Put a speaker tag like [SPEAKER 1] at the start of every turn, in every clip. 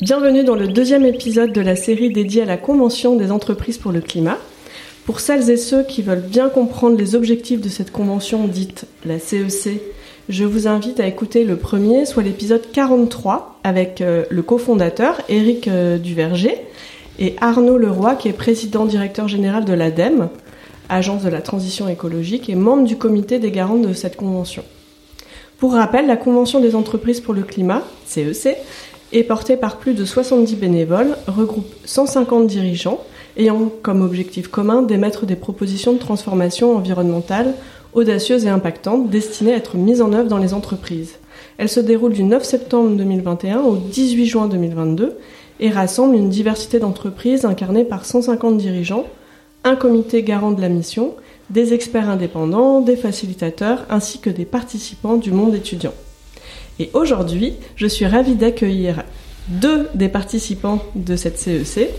[SPEAKER 1] Bienvenue dans le deuxième épisode de la série dédiée à la Convention des entreprises pour le climat. Pour celles et ceux qui veulent bien comprendre les objectifs de cette convention dite la CEC, je vous invite à écouter le premier, soit l'épisode 43, avec euh, le cofondateur Éric euh, Duverger et Arnaud Leroy, qui est président directeur général de l'ADEME, Agence de la transition écologique, et membre du comité des garants de cette convention. Pour rappel, la Convention des entreprises pour le climat, CEC, est portée par plus de 70 bénévoles, regroupe 150 dirigeants, ayant comme objectif commun d'émettre des propositions de transformation environnementale audacieuses et impactantes destinées à être mises en œuvre dans les entreprises. Elle se déroule du 9 septembre 2021 au 18 juin 2022 et rassemble une diversité d'entreprises incarnées par 150 dirigeants, un comité garant de la mission, des experts indépendants, des facilitateurs ainsi que des participants du monde étudiant. Et aujourd'hui, je suis ravie d'accueillir deux des participants de cette CEC.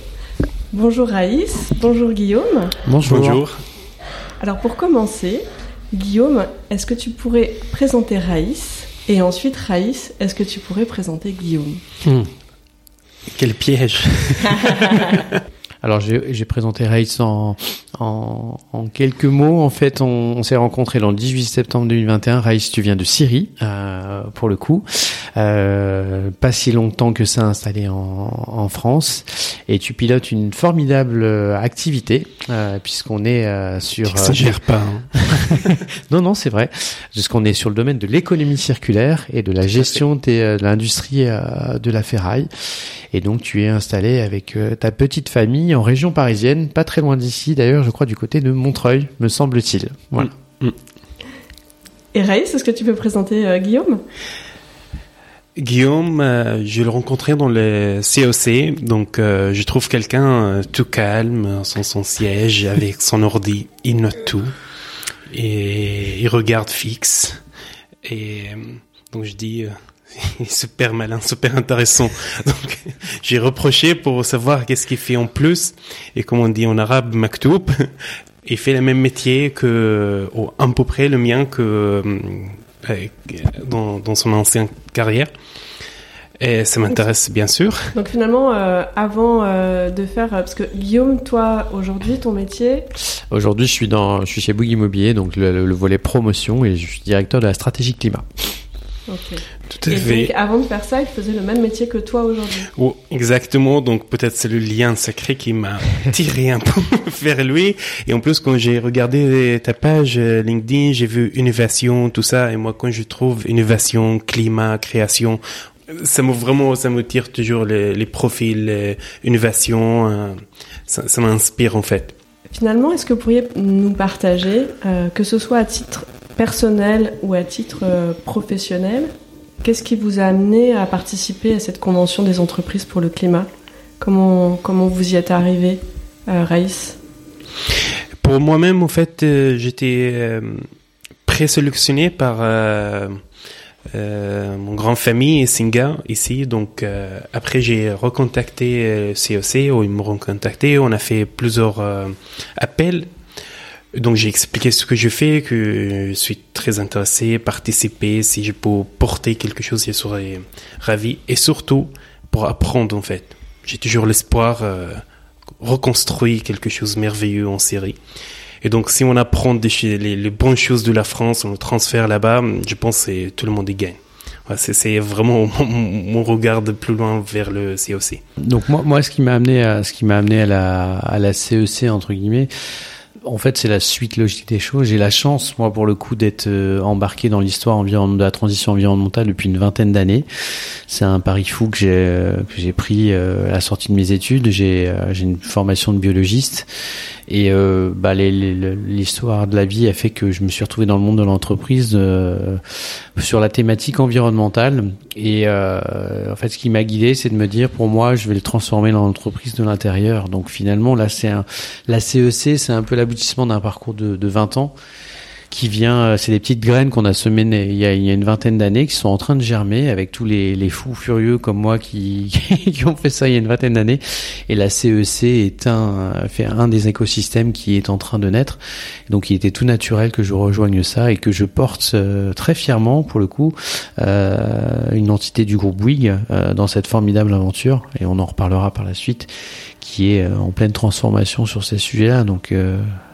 [SPEAKER 1] Bonjour Raïs, bonjour Guillaume.
[SPEAKER 2] Bonjour.
[SPEAKER 1] Alors pour commencer, Guillaume, est-ce que tu pourrais présenter Raïs Et ensuite, Raïs, est-ce que tu pourrais présenter Guillaume?
[SPEAKER 2] Hmm. Quel piège Alors j'ai présenté Raïs en, en, en, quelques mots. En fait, on, on s'est rencontrés le 18 septembre 2021. Raïs, tu viens de Syrie, euh, pour le coup. Euh, pas si longtemps que ça installé en, en, France. Et tu pilotes une formidable euh, activité, euh, puisqu'on est sur...
[SPEAKER 3] Ça gère pas. Hein.
[SPEAKER 2] non, non, c'est vrai. Puisqu'on est sur le domaine de l'économie circulaire et de la gestion de l'industrie de la ferraille. Et donc tu es installé avec ta petite famille en région parisienne, pas très loin d'ici d'ailleurs, je crois du côté de Montreuil, me semble-t-il. Voilà. Mm.
[SPEAKER 1] Et Raïs, est-ce que tu peux présenter euh, Guillaume?
[SPEAKER 3] Guillaume, euh, je l'ai rencontré dans le COC, donc euh, je trouve quelqu'un euh, tout calme, sans son siège, avec son ordi, il note tout, et il regarde fixe, et donc je dis, super malin, super intéressant. Donc, j'ai reproché pour savoir qu'est-ce qu'il fait en plus. Et comme on dit en arabe, maktoub, il fait le même métier que, ou à peu près le mien que euh, dans, dans son ancienne carrière. Et ça m'intéresse bien sûr.
[SPEAKER 1] Donc finalement, euh, avant euh, de faire, parce que Guillaume, toi aujourd'hui, ton métier?
[SPEAKER 2] Aujourd'hui, je suis dans, je suis chez Bouygues Immobilier, donc le, le, volet promotion, et je suis directeur de la stratégie climat.
[SPEAKER 1] Ok. Tout à et fait. Donc, avant de faire ça, il faisait le même métier que toi aujourd'hui.
[SPEAKER 3] Oh, exactement. Donc peut-être c'est le lien sacré qui m'a tiré un peu vers lui. Et en plus, quand j'ai regardé ta page euh, LinkedIn, j'ai vu innovation, tout ça. Et moi, quand je trouve innovation, climat, création, ça me vraiment, ça me tire toujours les, les profils, les innovation. Euh, ça, ça m'inspire en fait.
[SPEAKER 1] Finalement, est-ce que vous pourriez nous partager, euh, que ce soit à titre personnel ou à titre euh, professionnel, qu'est-ce qui vous a amené à participer à cette convention des entreprises pour le climat? Comment, comment vous y êtes arrivé, euh, Raïs?
[SPEAKER 3] Pour moi-même, en fait, euh, j'étais euh, présélectionné par mon grand famille Singa ici. Donc après, j'ai recontacté COC, ou ils m'ont recontacté. On a fait plusieurs appels donc j'ai expliqué ce que je fais, que je suis très intéressé, participer, si je peux porter quelque chose, je serais ravi. Et surtout pour apprendre en fait. J'ai toujours l'espoir euh, reconstruire quelque chose de merveilleux en série. Et donc si on apprend des, les, les bonnes choses de la France, on le transfère là-bas, je pense que tout le monde y gagne. c'est vraiment mon, regard de plus loin vers le COC.
[SPEAKER 2] Donc moi, moi, ce qui m'a amené à ce qui m'a amené à la à la CEC entre guillemets, en fait, c'est la suite logique des choses. J'ai la chance, moi, pour le coup, d'être euh, embarqué dans l'histoire de la transition environnementale depuis une vingtaine d'années. C'est un pari fou que j'ai euh, que j'ai pris euh, à la sortie de mes études. J'ai j'ai une formation de biologiste et euh, bah, l'histoire de la vie a fait que je me suis retrouvé dans le monde de l'entreprise euh, sur la thématique environnementale. Et euh, en fait, ce qui m'a guidé, c'est de me dire, pour moi, je vais le transformer dans l'entreprise de l'intérieur. Donc finalement, là, c'est la CEC, c'est un peu d'un parcours de, de 20 ans qui vient, euh, c'est des petites graines qu'on a semées il y a, il y a une vingtaine d'années qui sont en train de germer avec tous les, les fous furieux comme moi qui, qui ont fait ça il y a une vingtaine d'années. Et la CEC est un, fait un des écosystèmes qui est en train de naître. Donc il était tout naturel que je rejoigne ça et que je porte euh, très fièrement, pour le coup, euh, une entité du groupe Bouygues euh, dans cette formidable aventure. Et on en reparlera par la suite qui est en pleine transformation sur ces sujets-là. Donc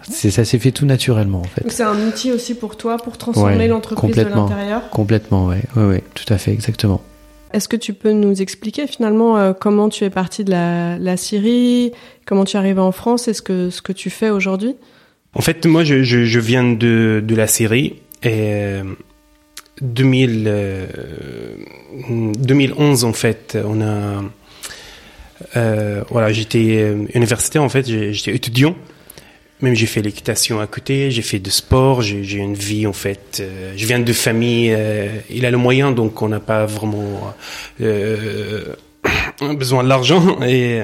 [SPEAKER 2] ça s'est fait tout naturellement en fait.
[SPEAKER 1] C'est un outil aussi pour toi pour transformer l'entreprise de l'intérieur.
[SPEAKER 2] Complètement, ouais, ouais, ouais, tout à fait, exactement.
[SPEAKER 1] Est-ce que tu peux nous expliquer finalement euh, comment tu es parti de la, la, Syrie, comment tu es arrivé en France et ce que, ce que tu fais aujourd'hui?
[SPEAKER 3] En fait, moi, je, je, je, viens de, de la Syrie et 2000, euh, 2011 en fait, on a euh, voilà, j'étais euh, universitaire en fait, j'étais étudiant même j'ai fait l'équitation à côté, j'ai fait de sport, j'ai une vie en fait. Euh, je viens de famille, euh, il a le moyen donc on n'a pas vraiment euh, besoin de l'argent. Et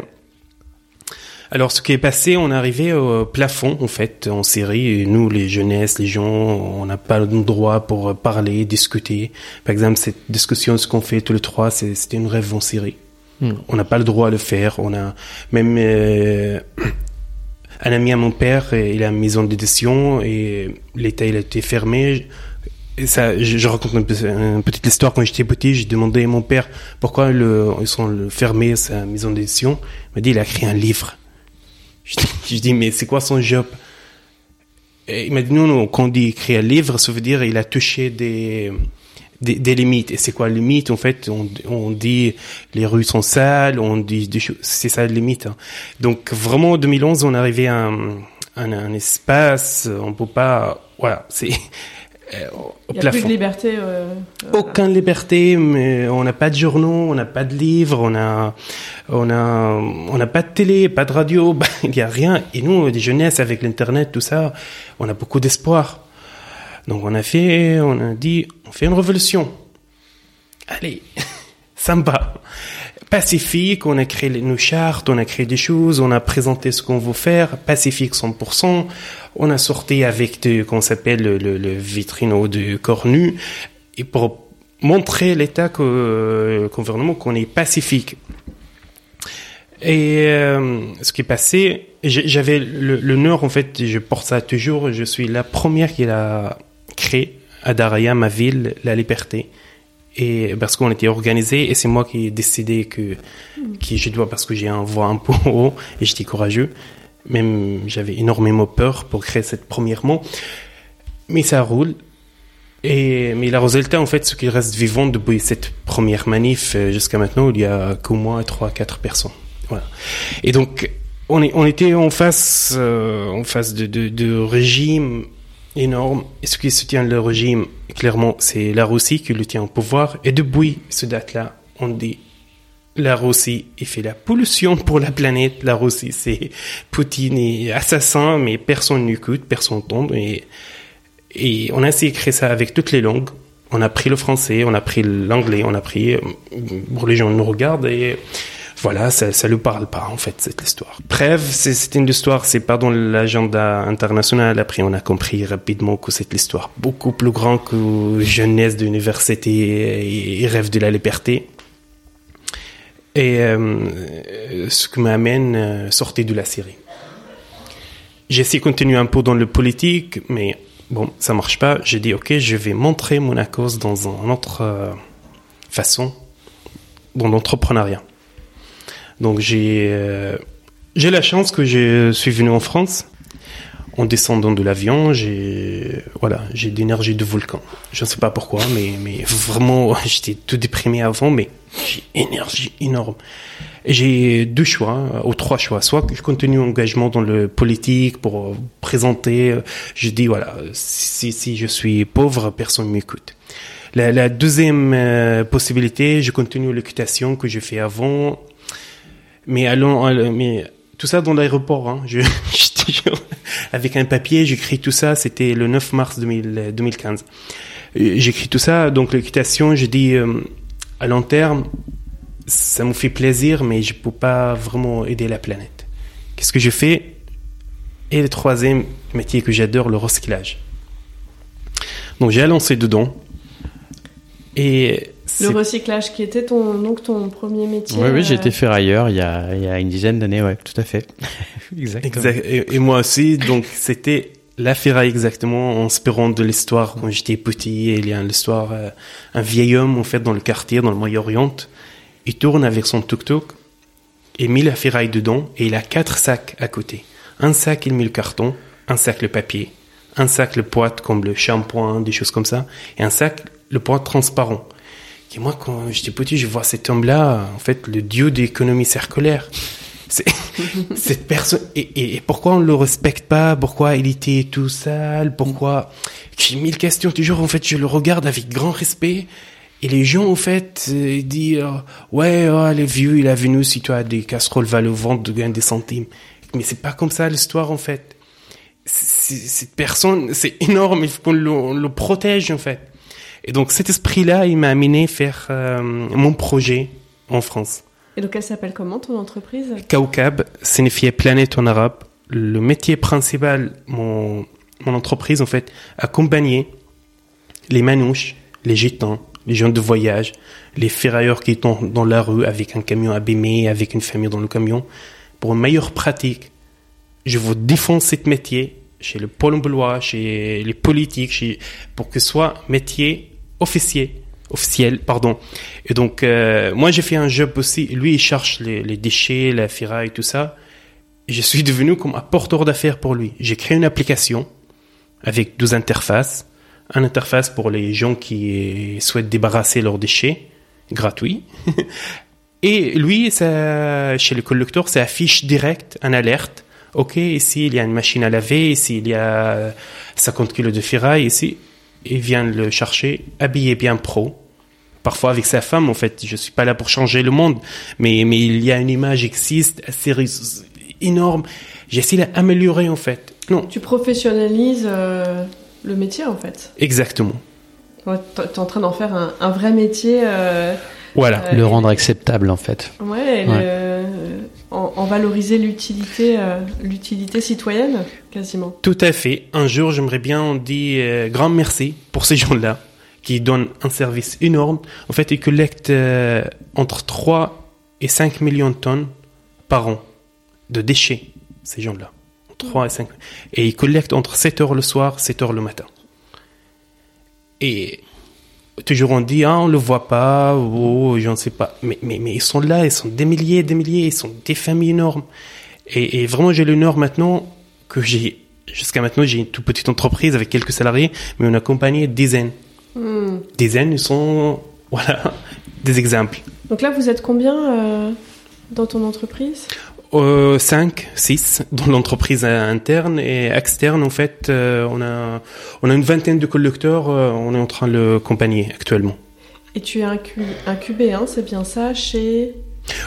[SPEAKER 3] alors ce qui est passé, on est arrivé au plafond en fait en série. Et nous les jeunesses, les gens, on n'a pas le droit pour parler, discuter. Par exemple cette discussion, ce qu'on fait tous les trois, c'était une rêve en série. Hmm. On n'a pas le droit de le faire. On a même un ami à mon père, il a une maison d'édition et l'état il a été fermé. Ça, je, raconte une, petite histoire. Quand j'étais petit, j'ai demandé à mon père pourquoi ils sont fermés sa maison d'édition. Il m'a dit il a écrit un livre. Je, je dis mais c'est quoi son job? Il m'a dit non non quand on dit écrire un livre, ça veut dire il a touché des des, des, limites. Et c'est quoi la limite En fait, on, on, dit les rues sont sales, on dit c'est ça la limite. Hein. Donc vraiment, en 2011, on est arrivé à un, un, espace, on peut pas, voilà, c'est
[SPEAKER 1] euh, Il n'y a plus de liberté. Euh,
[SPEAKER 3] euh, Aucune liberté, mais on n'a pas de journaux, on n'a pas de livres, on a, on a, on n'a pas de télé, pas de radio, bah, il n'y a rien. Et nous, des jeunesses avec l'internet, tout ça, on a beaucoup d'espoir. Donc on a fait, on a dit, on fait une révolution. Allez, sympa. Pacifique, on a créé nos chartes, on a créé des choses, on a présenté ce qu'on veut faire, pacifique 100%, on a sorti avec de, qu'on s'appelle le, le, vitrino de cornu, et pour montrer l'État, que, le gouvernement qu'on est pacifique. Et euh, ce qui est passé, j'avais nord en fait, je porte ça toujours, je suis la première qui l'a créé à Daraya, ma ville, la liberté. Et parce qu'on était organisé et c'est moi qui ai décidé que, que je dois, parce que j'ai un voix un peu haut et j'étais courageux. Même j'avais énormément peur pour créer cette première mot. Mais ça roule. Et, mais la résultat, en fait, ce qui reste vivant depuis cette première manif euh, jusqu'à maintenant, il y a qu'au moins trois, quatre personnes. Voilà. Et donc, on, est, on était en face, euh, en face de, de, de régime énorme. Et ce qui soutient le régime, clairement, c'est la Russie qui le tient au pouvoir. Et depuis ce date-là, on dit la Russie, fait la pollution pour la planète. La Russie, c'est Poutine est assassin, mais personne n'écoute, personne n'entend. Et, et on a essayé de créer ça avec toutes les langues. On a pris le français, on a pris l'anglais, on a pris, pour les gens nous regardent et voilà, ça, ça lui parle pas en fait cette histoire. Bref, c'est une histoire, c'est pas dans l'agenda international. Après, on a compris rapidement que c'est l'histoire beaucoup plus grande que jeunesse d'université et, rêve de la liberté. Et euh, ce qui m'amène euh, sortir de la série. J'essaie de continuer un peu dans le politique, mais bon, ça marche pas. J'ai dit ok, je vais montrer mon cause dans une autre euh, façon, dans l'entrepreneuriat. Donc j'ai euh, j'ai la chance que je suis venu en France. en descendant de l'avion, j'ai voilà, j'ai d'énergie de volcan. Je ne sais pas pourquoi, mais mais vraiment, j'étais tout déprimé avant, mais j'ai énergie énorme. J'ai deux choix, hein, ou trois choix. Soit je continue engagement dans le politique pour présenter. Je dis voilà, si je suis pauvre, personne m'écoute. La, deuxième euh, possibilité, je continue l'équitation que j'ai fait avant, mais allons, mais tout ça dans l'aéroport. Hein. Je, avec un papier, j'écris tout ça. C'était le 9 mars 2000, 2015. Euh, j'écris tout ça. Donc l'équitation, je dis euh, à long terme, ça me fait plaisir, mais je peux pas vraiment aider la planète. Qu'est-ce que je fais? Et le troisième métier que j'adore, le recyclage. Donc j'ai lancé dedans.
[SPEAKER 1] Et le recyclage qui était ton, donc ton premier métier.
[SPEAKER 2] Oui, oui, j'ai été ferrailleur il y a, il y a une dizaine d'années, ouais, tout à fait.
[SPEAKER 3] exactement. Et, moi aussi, donc c'était la ferraille exactement, en espérant de l'histoire quand j'étais petit. Il y a l'histoire, euh, un vieil homme en fait dans le quartier, dans le Moyen-Orient, il tourne avec son tuk-tuk et met la ferraille dedans et il a quatre sacs à côté. Un sac il met le carton, un sac le papier, un sac le poids comme le shampoing, des choses comme ça, et un sac le poids transparent. Et moi, quand j'étais petit, je vois cet homme-là, en fait, le dieu de l'économie circulaire. cette personne. Et, pourquoi on le respecte pas? Pourquoi il était tout sale? Pourquoi? J'ai mille questions toujours. En fait, je le regarde avec grand respect. Et les gens, en fait, euh, disent ouais, oh, les vieux, il a venu si tu as des casseroles va le vendre de gain des centimes. Mais c'est pas comme ça l'histoire, en fait. cette personne, c'est énorme. Il faut qu'on le, le protège, en fait. Et donc cet esprit-là, il m'a amené faire euh, mon projet en France.
[SPEAKER 1] Et donc elle s'appelle comment ton entreprise?
[SPEAKER 3] Kaukab, signifiait planète en arabe. Le métier principal, mon, mon entreprise en fait, accompagner les manouches, les gitans, les gens de voyage, les ferrailleurs qui sont dans la rue avec un camion abîmé, avec une famille dans le camion, pour une meilleure pratique. Je vous défends ce métier chez le pôle emploi, chez les politiques, chez, pour que ce soit métier officier officiel, pardon. Et donc, euh, moi, j'ai fait un job aussi. Lui, il cherche les, déchets, la ferraille, tout ça. Je suis devenu comme un porteur d'affaires pour lui. J'ai créé une application avec deux interfaces. Un interface pour les gens qui souhaitent débarrasser leurs déchets, gratuit. Et lui, chez le collecteur, ça affiche direct un alerte. OK, ici, il y a une machine à laver. Ici, il y a 50 kilos de ferraille. Ici, et vient le chercher habillé bien pro. Parfois avec sa femme, en fait, je suis pas là pour changer le monde, mais, mais il y a une image existe assez énorme. J'essaie d'améliorer, en fait.
[SPEAKER 1] Non. Tu professionnalises euh, le métier, en fait.
[SPEAKER 3] Exactement.
[SPEAKER 1] Ouais, tu es en train d'en faire un, un, vrai métier. Euh,
[SPEAKER 2] voilà. Euh, le rendre acceptable, en fait.
[SPEAKER 1] Ouais, Le, en, valoriser l'utilité, euh, l'utilité citoyenne, quasiment.
[SPEAKER 3] Tout à fait. Un jour, j'aimerais bien dit euh, grand merci pour ces gens-là qui donnent un service énorme. En fait, ils collectent euh, entre 3 et 5 millions de tonnes par an de déchets, ces gens-là. 3 et 5. Et ils collectent entre 7 heures le soir, 7 heures le matin. Et toujours on dit ah on le voit pas ou je ne sais pas. Mais, mais mais ils sont là ils sont des milliers des milliers ils sont des familles énormes. Et, et vraiment j'ai l'honneur maintenant que j'ai jusqu'à maintenant j'ai une toute petite entreprise avec quelques salariés mais on a accompagné dizaines hmm. dizaines ils sont voilà des exemples.
[SPEAKER 1] Donc là vous êtes combien euh, dans ton entreprise?
[SPEAKER 3] 5, euh, 6 dans l'entreprise interne et externe. En fait, euh, on a on a une vingtaine de collecteurs. Euh, on est en train de le accompagner actuellement.
[SPEAKER 1] Et tu es incubé, hein, c'est bien ça, chez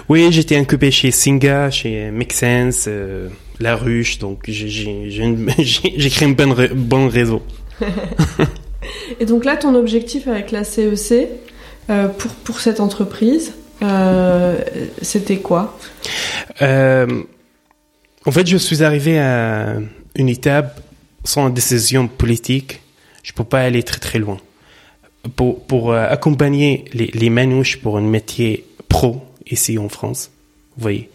[SPEAKER 3] Oui, j'étais incubé chez Singa, chez Make Sense, La Ruche. Donc j'ai créé un bon, bon réseau.
[SPEAKER 1] et donc là, ton objectif avec la CEC e pour pour cette entreprise, euh, c'était quoi
[SPEAKER 3] euh, En fait, je suis arrivé à une étape sans décision politique. Je peux pas aller très très loin. Pour, pour euh, accompagner les, les manouches pour un métier pro ici en France, vous voyez,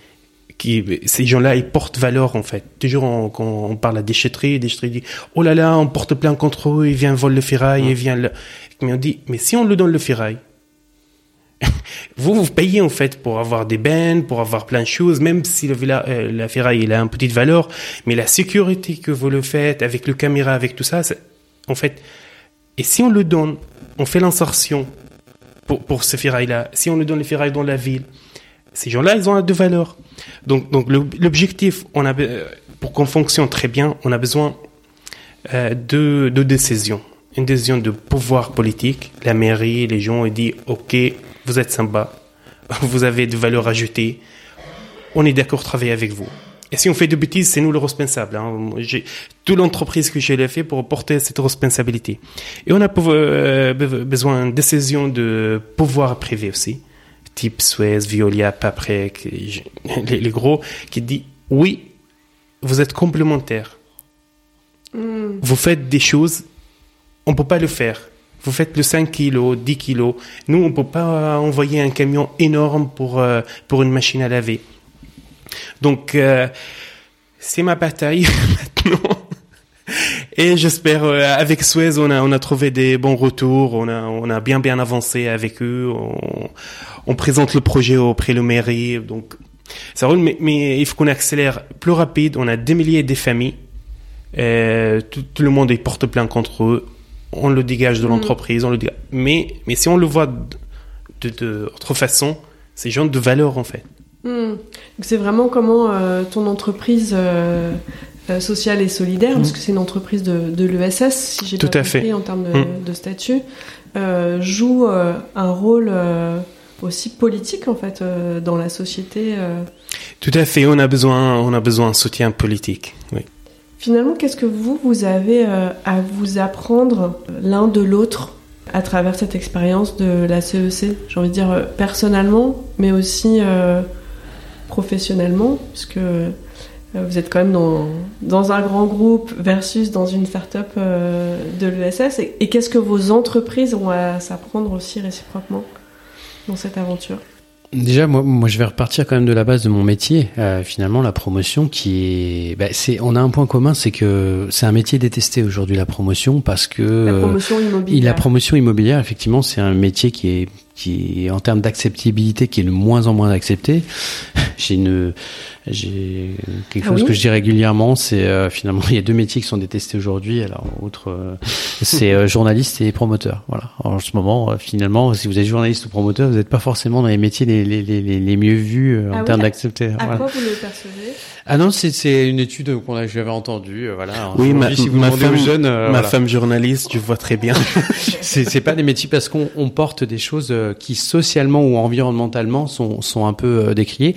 [SPEAKER 3] qui, ces gens-là, ils portent valeur en fait. Toujours quand on parle à déchetterie, déchetterie dit oh là là, on porte plein contre eux, ils viennent voler le ferraille, ils viennent le... Mais on dit mais si on lui donne le ferraille, Vous, vous payez en fait pour avoir des bennes, pour avoir plein de choses, même si le villa, euh, la ferraille il a une petite valeur, mais la sécurité que vous le faites avec le caméra, avec tout ça, en fait, et si on le donne, on fait l'insertion pour, pour ces ferrailles-là, si on le donne les ferrailles dans la ville, ces gens-là, ils ont de valeur. Donc, donc l'objectif, on a, euh, pour qu'on fonctionne très bien, on a besoin euh, de, de décisions. Une décision de pouvoir politique. La mairie, les gens, ils disent, OK, vous êtes sympa, vous avez de valeur ajoutée, on est d'accord de travailler avec vous. Et si on fait de bêtises, c'est nous le responsable. Hein. J'ai toute l'entreprise que j'ai fait pour porter cette responsabilité. Et on a euh, besoin de décisions de pouvoir privé aussi, type Suez, Violia, Paprec, les, les gros, qui dit oui, vous êtes complémentaires. Hmm. Vous faites des choses, on peut pas le faire. Vous faites le 5 kilos, 10 kilos. Nous, on peut pas envoyer un camion énorme pour, euh, pour une machine à laver. Donc, euh, c'est ma bataille maintenant. Et j'espère, euh, avec Suez, on a, on a trouvé des bons retours, on a, on a bien bien avancé avec eux, on, présente le projet auprès de mairie, donc ça roule, mais, il faut qu'on accélère plus rapide, on a des milliers de familles, tout, tout, le monde est porte plein contre eux, on le dégage de mm. l'entreprise, on le dégage. Mais, mais si on le voit de, de, autre façon, c'est genre de valeur en fait.
[SPEAKER 1] Mm. C'est vraiment comment euh, ton entreprise euh, euh, sociale et solidaire, parce mm. que c'est une entreprise de, de l'ESS, si j'ai bien compris fait. en termes de, de statut, joue un rôle aussi politique en fait dans la société.
[SPEAKER 3] Tout à fait, on a besoin, on a besoin de soutien politique. Oui.
[SPEAKER 1] Finalement, qu'est-ce que vous, vous avez euh, à vous apprendre l'un de l'autre à travers cette expérience de la CEC J'ai envie de dire euh, personnellement, mais aussi euh, professionnellement, puisque vous êtes quand même dans, dans, un grand groupe versus dans une start-up de l'ESS. Et, et qu'est-ce que vos entreprises ont à s'apprendre aussi réciproquement dans cette aventure?
[SPEAKER 2] Déjà, moi, moi, je vais repartir quand même de la base de mon métier. Euh, finalement, la promotion, qui est, bah, c'est, on a un point commun, c'est que c'est un métier détesté aujourd'hui la promotion parce que
[SPEAKER 1] la promotion immobilière.
[SPEAKER 2] la promotion immobilière, effectivement, c'est un métier qui est qui en termes d'acceptabilité qui est de moins en moins accepté. J'ai une j'ai quelque ah chose que je dis régulièrement, c'est euh, finalement il y a deux métiers qui sont détestés aujourd'hui. Alors autre euh, c'est euh, journaliste et promoteur. Voilà. en ce moment finalement si vous êtes journaliste ou promoteur, vous n'êtes pas forcément dans les métiers les les les, les mieux vus en ah termes d'acceptation.
[SPEAKER 1] À quoi vous le percevez?
[SPEAKER 2] Ah non, c'est c'est une étude qu'on a j'avais entendue voilà.
[SPEAKER 3] Oui, ma, si vous ma femme jeune, ma femme journaliste, je vois très bien.
[SPEAKER 2] c'est c'est pas des métiers parce qu'on on porte des choses qui socialement ou environnementalement sont sont un peu décriées.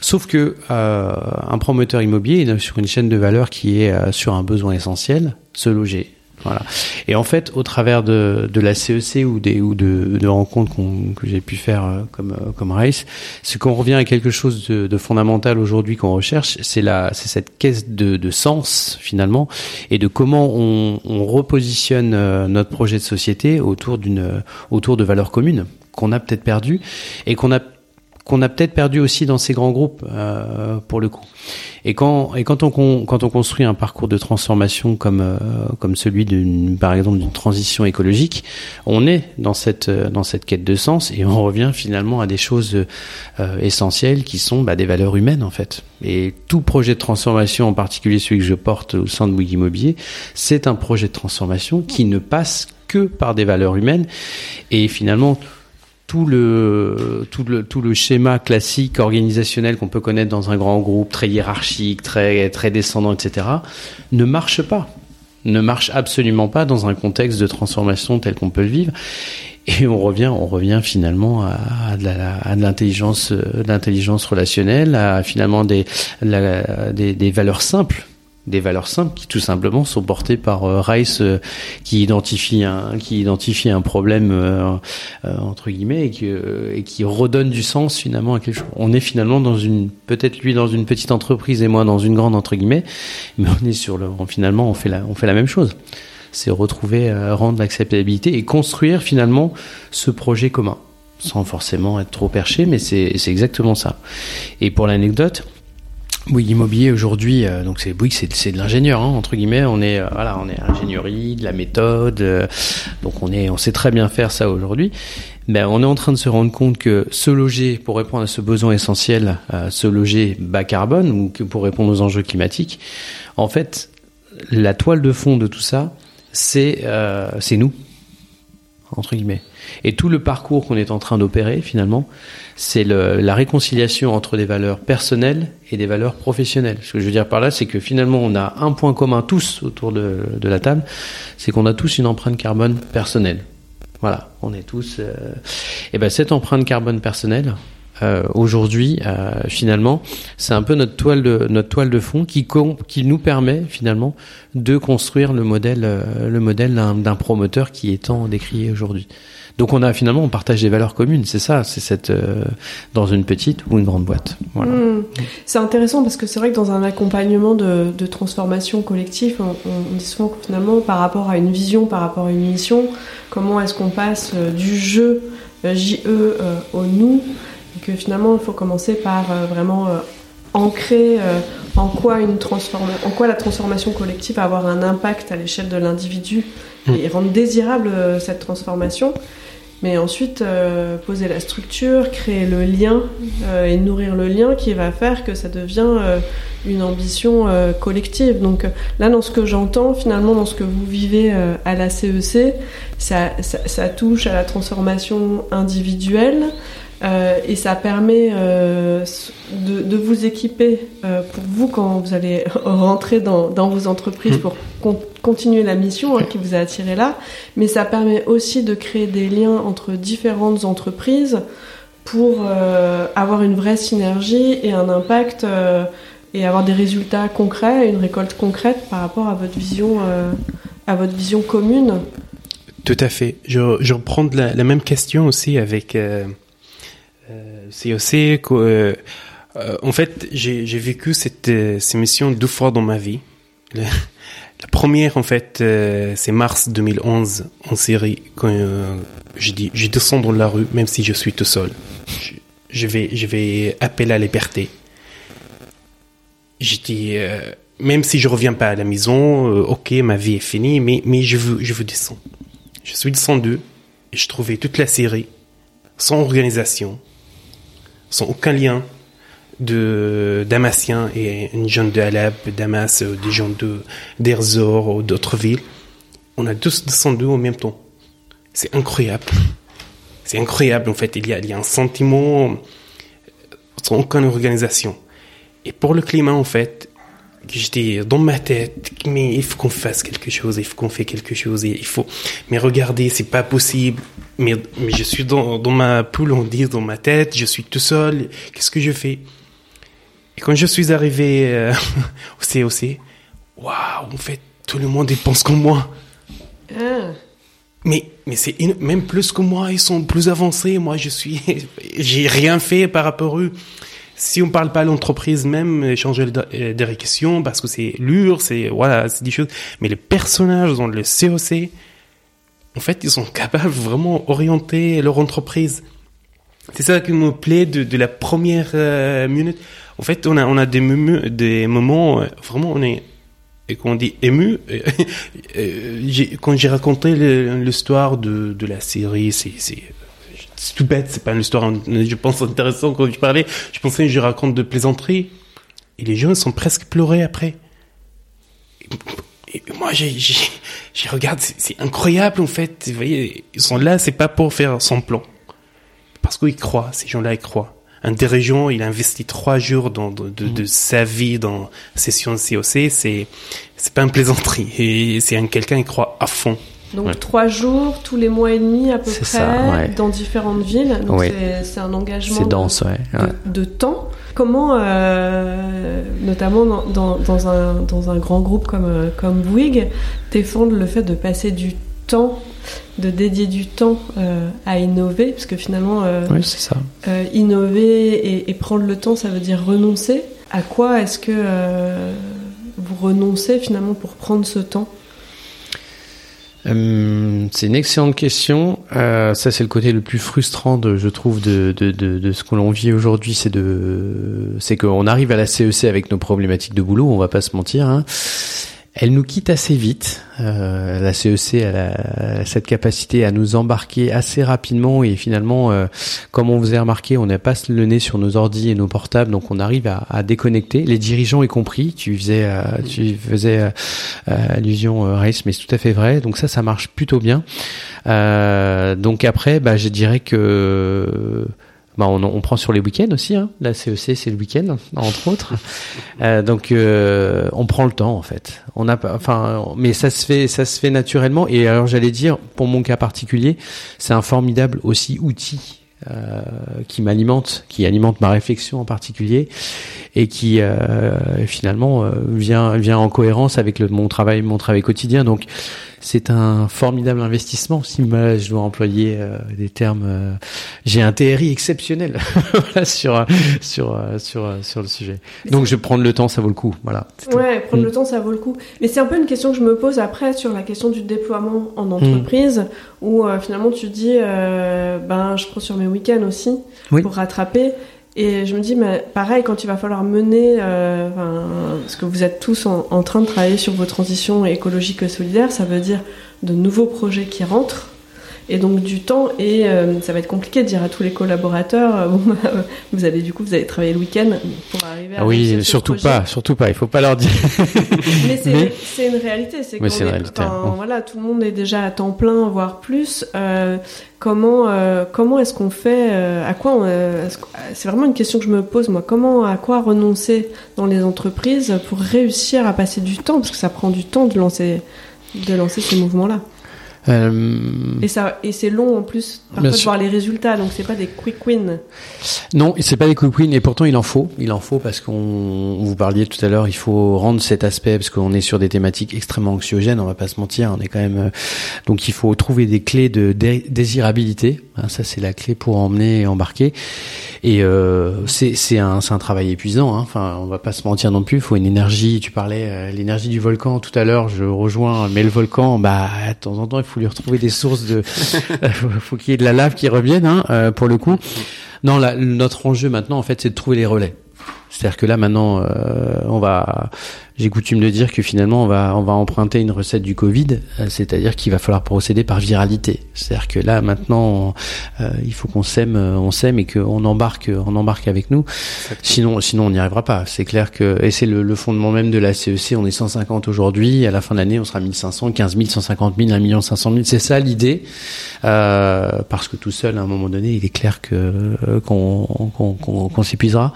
[SPEAKER 2] Sauf que euh, un promoteur immobilier est sur une chaîne de valeur qui est euh, sur un besoin essentiel, se loger. Voilà. Et en fait, au travers de, de la CEC e ou des ou de, de rencontres que j'ai pu faire euh, comme comme Race, ce qu'on revient à quelque chose de, de fondamental aujourd'hui qu'on recherche, c'est la c'est cette caisse de, de sens finalement et de comment on, on repositionne notre projet de société autour d'une autour de valeurs communes qu'on a peut-être perdu et qu'on a qu'on a peut-être perdu aussi dans ces grands groupes euh, pour le coup. Et quand et quand on quand on construit un parcours de transformation comme euh, comme celui d'une par exemple d'une transition écologique, on est dans cette dans cette quête de sens et on revient finalement à des choses euh, essentielles qui sont bah, des valeurs humaines en fait. Et tout projet de transformation, en particulier celui que je porte au sein de Bouygues Immobilier, c'est un projet de transformation qui ne passe que par des valeurs humaines et finalement tout le tout le tout le schéma classique organisationnel qu'on peut connaître dans un grand groupe très hiérarchique, très très descendant, etc. ne marche pas, ne marche absolument pas dans un contexte de transformation tel qu'on peut le vivre. Et on revient, on revient finalement à, de l'intelligence, l'intelligence relationnelle, à finalement des, des valeurs simples des valeurs simples qui tout simplement sont portées par euh, Rice euh, qui identifie un qui identifie un problème euh, entre guillemets et qui, redonne du sens finalement à quelque chose. On est finalement dans une peut-être lui dans une petite entreprise et moi dans une grande entre guillemets, mais on est sur le finalement on fait la on fait la même chose. C'est retrouver rendre l'acceptabilité et construire finalement ce projet commun sans forcément être trop perché mais c'est c'est exactement ça. Et pour l'anecdote, oui, l'immobilier aujourd'hui, euh, donc c'est oui, c'est de l'ingénieur hein, entre guillemets. On est euh, voilà, on est ingénierie, de la méthode, euh, donc on est, on sait très bien faire ça aujourd'hui. ben, on est en train de se rendre compte que se loger pour répondre à ce besoin essentiel, se loger bas carbone ou que pour répondre aux enjeux climatiques, en fait, la toile de fond de tout ça, c'est euh, c'est nous entre guillemets. Et tout le parcours qu'on est en train d'opérer finalement, c'est la réconciliation entre des valeurs personnelles et des valeurs professionnelles. Ce que je veux dire par là, c'est que finalement on a un point commun tous autour de, la table, c'est qu'on a tous une empreinte carbone personnelle. Voilà, on est tous. Euh, et ben cette empreinte carbone personnelle, euh, aujourd'hui, euh, finalement, c'est un peu notre toile de notre toile de fond qui qui nous permet finalement de construire le modèle euh, le modèle d'un promoteur qui est tant décrié aujourd'hui. Donc on a finalement on partage des valeurs communes, c'est ça, c'est cette dans une petite ou une grande boîte. Voilà.
[SPEAKER 1] Hmm. C'est intéressant parce que c'est vrai que dans un accompagnement de, de transformation collective, on, on, dit souvent que finalement par rapport à une vision, par rapport à une mission, comment est-ce qu'on passe du jeu JE au nous que finalement, il faut commencer par euh, vraiment euh, ancrer euh, en quoi, une en quoi la transformation collective va avoir un impact à l'échelle de l'individu mm. et rendre désirable cette transformation. Mais ensuite, poser la structure, créer le lien et nourrir le lien qui va faire que ça devient une ambition collective. Donc là, dans ce que j'entends, finalement, dans ce que vous vivez à la CEC, ça, ça, touche à la transformation individuelle, euh, et ça permet euh, de, de, vous équiper euh, pour vous quand vous allez rentrer dans, dans vos entreprises mm. pour continuer la mission hein, qui vous a attiré là. Mais ça permet aussi de créer des liens entre différentes entreprises pour avoir une vraie synergie et un impact et avoir des résultats concrets, une récolte concrète par rapport à votre vision, à votre vision commune.
[SPEAKER 3] Tout à fait. Je, je reprends la, la, même question aussi avec que, euh, euh, en fait, j'ai vécu cette, euh, ces missions deux fois dans ma vie. La, première, en fait, c'est mars 2011 en série quand je dis, je descends dans la rue, même si je suis tout seul. Je, vais, je vais appeler à la liberté. J'ai dit, même si je reviens pas à la maison, ok, ma vie est finie, mais, mais je veux, je veux descendre. Je suis descendu et je trouvais toute la série sans organisation, sans aucun lien de Damasien et une jeune de Alep, Damas, euh, des gens de d'Erzor ou d'autres villes. On a tous descendu au même temps. C'est incroyable. C'est incroyable en fait. Il y a, il y a un sentiment sans aucune organisation. Et pour le climat en fait, j'étais dans ma tête, mais il faut qu'on fasse quelque chose, il faut qu'on fait quelque chose, il faut. Mais regardez, c'est pas possible mais, mais je suis dans, dans ma poule, on dit, dans ma tête, je suis tout seul, qu'est-ce que je fais? Et quand je suis arrivé euh, au COC, waouh, en fait, tout le monde pense comme moi. Ah. Mais, mais c'est même plus que moi, ils sont plus avancés, moi je suis, j'ai rien fait par rapport à eux. Si on parle pas à l'entreprise même, changer de euh, direction parce que c'est lourd, c'est voilà, c'est des choses. Mais les personnages dans le COC, en fait, ils sont capables vraiment d'orienter leur entreprise. C'est ça qui me plaît de, la première euh, minute. En fait, on a, des, moments, euh, vraiment, on est, et qu'on dit ému. Euh, quand j'ai raconté l'histoire de, de la série, c'est, c'est, tout bête, c'est pas une histoire, je pense, intéressante quand je parlais. Je pensais que je raconte de plaisanteries. Et les gens sont presque pleurés après et moi, j'ai, regarde, c'est incroyable en fait. Vous voyez, ils sont là, c'est pas pour faire son plan, parce qu'ils croient. Ces gens-là, ils croient. Un dirigeant, il a investi trois jours dans, de, de, sa vie dans session COC. C'est, c'est pas une plaisanterie. Et c'est un quelqu'un qui croit à fond.
[SPEAKER 1] Donc trois jours, tous les mois et demi à peu près, dans différentes villes. Donc c'est un engagement
[SPEAKER 2] dense,
[SPEAKER 1] de, de, temps. Comment, euh, notamment dans, dans, un, dans un grand groupe comme, euh, comme Bouygues, défendre le fait de passer du temps, de dédier du temps euh, à innover, parce que finalement,
[SPEAKER 2] oui, ça.
[SPEAKER 1] innover et, et, prendre le temps, ça veut dire renoncer. À quoi est-ce que vous renoncez finalement pour prendre ce temps?
[SPEAKER 2] C'est une excellente question. Euh, ça, c'est le côté le plus frustrant, de, je trouve, de, de, de, de ce que l'on vit aujourd'hui. C'est de, c'est qu'on arrive à la CEC e avec nos problématiques de boulot. On va pas se mentir. Hein. Elle nous quitte assez vite. Euh, la CEC elle a cette capacité à nous embarquer assez rapidement et finalement, euh, comme on vous a remarqué, on n'a pas le nez sur nos ordi et nos portables, donc on arrive à, à déconnecter. Les dirigeants y compris. Tu faisais, euh, tu faisais euh, allusion, euh, Race, mais c'est tout à fait vrai. Donc ça, ça marche plutôt bien. donc après, bah, je dirais que bah on, on, prend sur les week-ends aussi. Hein. La CEC, c'est le week-end, entre autres. Euh, donc, euh, on prend le temps, en fait. On a, enfin, mais ça se fait, ça se fait naturellement. Et alors, j'allais dire, pour mon cas particulier, c'est un formidable aussi outil euh, qui m'alimente, qui alimente ma réflexion en particulier, et qui euh, finalement euh, vient vient en cohérence avec le, mon travail, mon travail quotidien. Donc c'est un formidable investissement. Si je dois employer euh, des termes, euh, j'ai un TRI exceptionnel sur sur sur sur le sujet. Donc je vais prendre le temps, ça vaut le coup. Voilà.
[SPEAKER 1] Ouais, prendre le mm. temps, ça vaut le coup. Mais c'est un peu une question que je me pose après sur la question du déploiement en entreprise, mm. où euh, finalement tu dis, ben je prends sur mes week-ends aussi pour rattraper. Et je me dis, mais pareil, quand il va falloir mener, euh, parce que vous êtes tous en, en, train de travailler sur vos transitions écologiques et solidaires, ça veut dire de nouveaux projets qui rentrent et donc du temps et euh, ça va être compliqué de dire à tous les collaborateurs euh, bon, bah, vous allez du coup vous allez travailler le week-end pour arriver à
[SPEAKER 2] ah oui surtout pas surtout pas il faut pas leur dire.
[SPEAKER 1] Mais c'est une réalité c'est que hein. voilà tout le monde est déjà à temps plein voire plus. Euh, comment euh, comment est-ce qu'on fait à quoi c'est vraiment une question que je me pose moi. Comment à quoi renoncer dans les entreprises pour réussir à passer du temps? Parce que ça prend du temps de lancer de lancer ces mouvements là euh, et ça, et c'est long en plus parfois de voir les résultats, donc c'est pas des quick wins.
[SPEAKER 2] Non, c'est pas des quick wins, et pourtant il en faut, il en faut parce qu'on vous parliez tout à l'heure, il faut rendre cet aspect parce qu'on est sur des thématiques extrêmement anxiogènes, on va pas se mentir, on est quand même, euh, donc il faut trouver des clés de désirabilité. Hein, ça c'est la clé pour emmener et embarquer. Et euh, c'est c'est un un travail épuisant. Hein. Enfin, on va pas se mentir non plus. Il faut une énergie. Tu parlais euh, l'énergie du volcan tout à l'heure. Je rejoins. Mais le volcan, bah de temps en temps, il faut lui retrouver des sources de. faut qu'il y ait de la lave qui revienne. Hein, euh, pour le coup. Non, notre enjeu maintenant, en fait, c'est de trouver les relais. C'est-à-dire que là maintenant, euh, on va, j'ai coutume de dire que finalement on va, on va emprunter une recette du Covid, euh, c'est-à-dire qu'il va falloir procéder par viralité. C'est-à-dire que là maintenant, euh, il faut qu'on s'aime, on s'aime et qu'on embarque, on embarque avec nous. Sinon, sinon on n'y arrivera pas. C'est clair que, et c'est le, le, fondement même de la CEC. On est 150 aujourd'hui, à la fin de l'année, on sera 1500, 15 000, 150 000, 1 million 500 000. C'est ça l'idée, parce que tout seul, à un moment donné, il est clair que qu'on qu'on qu'on s'épuisera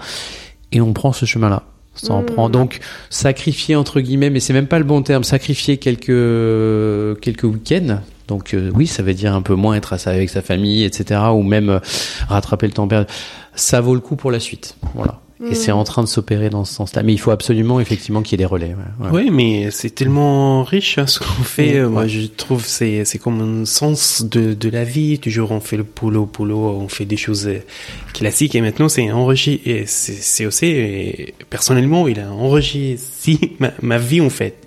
[SPEAKER 2] et on prend ce chemin-là. Ça en prend. Hmm. Donc, sacrifier, entre guillemets, mais c'est même pas le bon terme, sacrifier quelques, quelques week-ends. Donc, euh, oui, ça veut dire un peu moins être avec sa famille, etc. Ou même euh, rattraper le temps perdu. Ça vaut le coup pour la suite. Voilà. Et c'est mm. en train de s'opérer dans ce sens-là. Mais il faut absolument, effectivement, qu'il y ait des relais.
[SPEAKER 3] Ouais, Oui, mais c'est tellement riche hein, ce qu'on fait. Moi, je trouve c'est c'est comme un sens de de la vie. Toujours, on fait le boulot, boulot, on fait des choses euh, classiques. Et maintenant, c'est enrichi. Et c'est aussi, et personnellement, il a enrichi si ma, ma vie, en fait.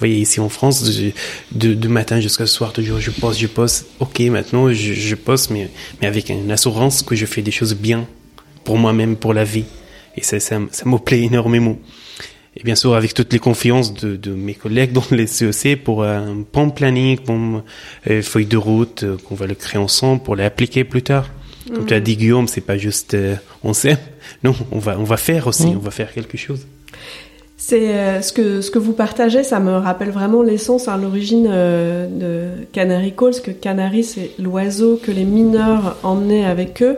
[SPEAKER 3] Vous voyez, ici en France, de, de, matin jusqu'à ce soir, toujours, je poste, je poste. Ok, maintenant, je, je poste, mais, mais avec une assurance que je fais des choses bien pour moi-même, pour la vie. Et ça, ça, ça me plaît énormément. Et bien sûr, avec toutes les confiances de, de mes collègues dans les CEC pour un bon planning, bon euh, feuille de route euh, qu'on va le créer ensemble pour l'appliquer plus tard. Comme tu as dit Guillaume, c'est pas juste euh, on sait, non, on va on va faire aussi, on va faire quelque chose.
[SPEAKER 1] C'est euh, ce que ce que vous partagez, ça me rappelle vraiment l'essence à l'origine de Canary Call, parce que Canary c'est l'oiseau que les mineurs emmenaient avec eux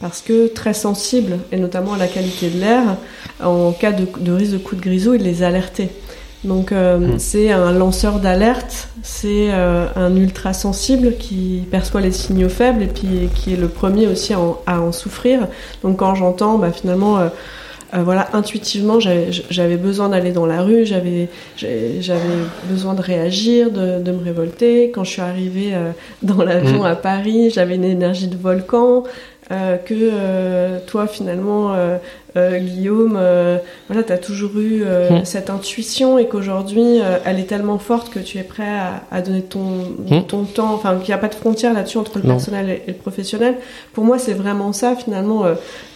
[SPEAKER 1] parce que très sensible, et notamment à la qualité de l'air, en cas de, de, risque de coup de grisou, il les alertait. Donc euh, hmm. c'est un lanceur d'alerte, c'est euh, un ultra sensible qui perçoit les signaux faibles et puis qui est le premier aussi à en, à en souffrir. Donc quand j'entends bah, finalement euh, euh voilà, intuitivement, j'avais besoin d'aller dans la rue, j'avais besoin de réagir, de, de, me révolter. Quand je suis arrivée euh, dans l'avion hmm. à Paris, j'avais une énergie de volcan. que toi finalement Guillaume voilà tu as toujours eu hmm. cette intuition et qu'aujourd'hui elle est tellement forte que tu es prêt à, donner ton, hmm. ton temps enfin qu'il n'y a pas de frontière là-dessus entre le personnel et, le professionnel pour moi c'est vraiment ça finalement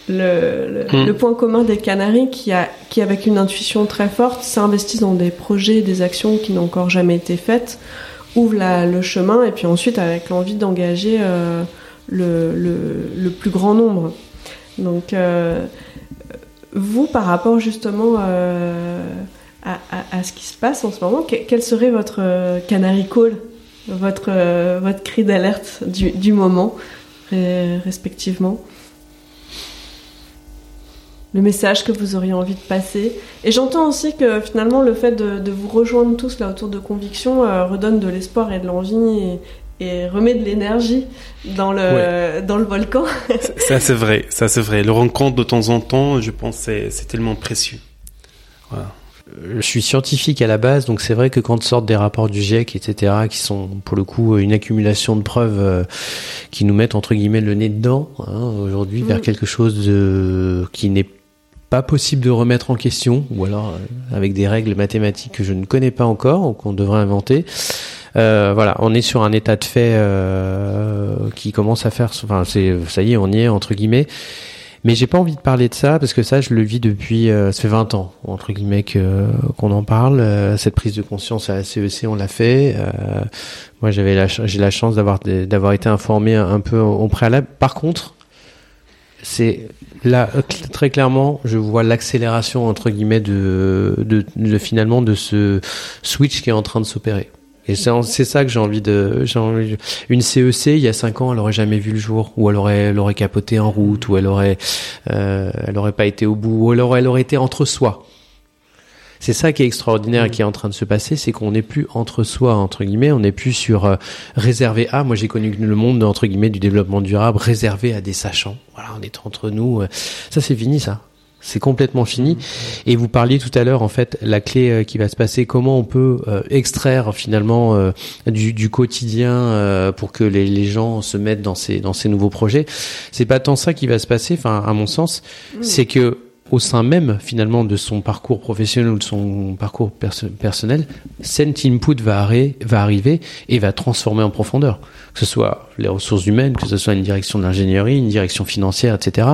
[SPEAKER 1] le, hmm. le, point commun des Canaries qui, a, qui avec une intuition très forte s'investissent dans des projets, des actions qui n'ont encore jamais été faites, ouvrent la, le chemin et puis ensuite avec l'envie d'engager euh, le, le, le, plus grand nombre. Donc euh, vous, par rapport justement euh, à, ce qui se passe en ce moment, quel serait votre canary call, votre, votre cri d'alerte du, du moment, respectivement? Le message que vous auriez envie de passer? Et j'entends aussi que finalement le fait de, vous rejoindre tous là autour de conviction euh, redonne de l'espoir et de l'envie et, remet de l'énergie dans le dans le volcan.
[SPEAKER 3] ça c'est vrai, ça c'est vrai. Le rencontre de temps en temps, je pense c'est c'est tellement précieux.
[SPEAKER 2] Voilà. Je suis scientifique à la base, donc c'est vrai que quand sortent des rapports du GIEC, etc., qui sont pour le coup une accumulation de preuves euh, qui nous mettent entre guillemets le nez dedans hein, aujourd'hui vers mm. quelque chose de, qui n'est pas possible de remettre en question, ou alors euh, avec des règles mathématiques que je ne connais pas encore ou qu'on devrait inventer. Euh, voilà, on est sur un état de fait euh, qui commence à faire, enfin c'est, ça y est, on y est entre guillemets. Mais j'ai pas envie de parler de ça parce que ça, je le vis depuis, euh, ça fait 20 ans entre guillemets qu'on en parle. Euh, cette prise de conscience à la CEC, on l'a fait. moi, j'avais la, j'ai la chance d'avoir d'avoir été informé un, peu au préalable. Par contre, c'est là très clairement, je vois l'accélération entre guillemets de, de, finalement de ce switch qui est en train de s'opérer. Et c'est ça que j'ai envie de, envie, une CEC il y a cinq ans, elle aurait jamais vu le jour, ou elle aurait, elle aurait capoté en route, ou elle aurait, euh, elle aurait pas été au bout, ou elle aurait, elle aurait été entre soi. C'est ça qui est extraordinaire et qui est en train de se passer, c'est qu'on n'est plus entre soi entre guillemets, on n'est plus sur euh, réservé à. Moi, j'ai connu le monde entre guillemets du développement durable réservé à des sachants. Voilà, on est entre nous. Euh. Ça, c'est fini, ça. C'est complètement fini. Et vous parliez tout à l'heure, en fait, la clé euh, qui va se passer, comment on peut extraire finalement du, du, quotidien pour que les, les, gens se mettent dans ces dans ces nouveaux projets. C'est pas tant ça qui va se passer. Enfin, à mon sens, mmh. c'est que au sein même finalement de son parcours professionnel ou de son parcours personnel, cet input va, va arriver et va transformer en profondeur. Que ce soit les ressources humaines, que ce soit une direction de l'ingénierie, une direction financière, etc.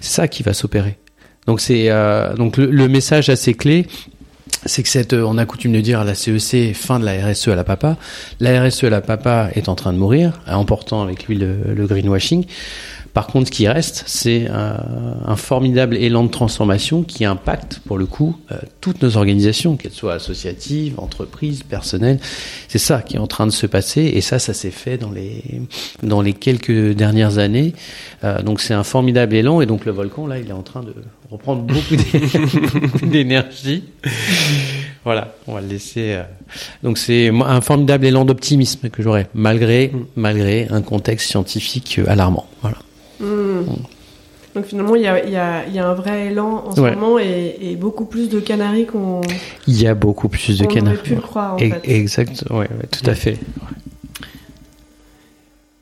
[SPEAKER 2] C'est ça qui va s'opérer. Donc c'est euh, donc le, message assez clé, c'est que cette, on a coutume de dire à la CEC fin de la RSE à la papa. La RSE à la papa est en train de mourir, emportant avec lui le greenwashing. Par contre, ce qui reste, c'est un, un, formidable élan de transformation qui impacte, pour le coup, euh, toutes nos organisations, qu'elles soient associatives, entreprises, personnelles. C'est ça qui est en train de se passer, et ça, ça s'est fait dans les dans les quelques dernières années. Euh, donc, c'est un formidable élan, et donc le volcan là, il est en train de reprendre beaucoup d'énergie. voilà, on va le laisser. Euh. Donc, c'est un formidable élan d'optimisme que j'aurais, malgré malgré un contexte scientifique alarmant. Voilà.
[SPEAKER 1] Hmm. Donc finalement, il y a, y, a, y a, un vrai élan en ce moment et, et, beaucoup plus de canaris qu'on.
[SPEAKER 2] Il y a beaucoup plus de canaris.
[SPEAKER 1] On pu le croire en fait.
[SPEAKER 2] Exact, ouais, tout à fait.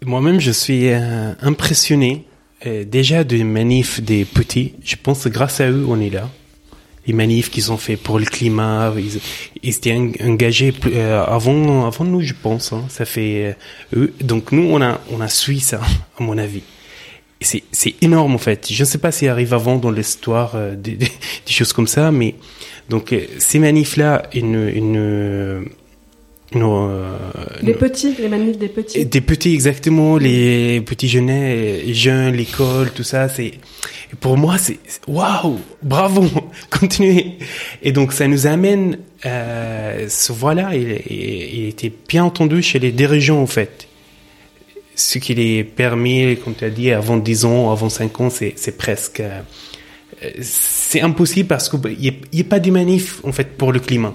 [SPEAKER 3] Moi-même, je suis euh, impressionné euh, déjà des manifs des petits. Je pense que grâce à eux, on est là. Les manifs qu'ils ont fait pour le climat, ils, ils étaient engagés euh, avant, avant nous, je pense. Hein. Ça fait eux. Donc nous, on a, on a suivi ça, à mon avis c'est énorme en fait. Je ne sais pas si arrive avant dans l'histoire euh, des, des, choses comme ça, mais donc euh, ces manifs là, une
[SPEAKER 1] euh, les petits, les manifs des petits.
[SPEAKER 3] Des petits, exactement, les petits jeunes, jeunes, l'école, tout ça, c'est, pour moi, c'est, waouh, bravo, continuez. Et donc, ça nous amène, euh, ce voilà, il, il, il, était bien entendu chez les dirigeants, en fait ce qui est permis, comme tu as dit, avant 10 ans, avant 5 ans, c'est presque... Euh, c'est impossible parce qu'il n'y a, pas de manif, en fait, pour le climat.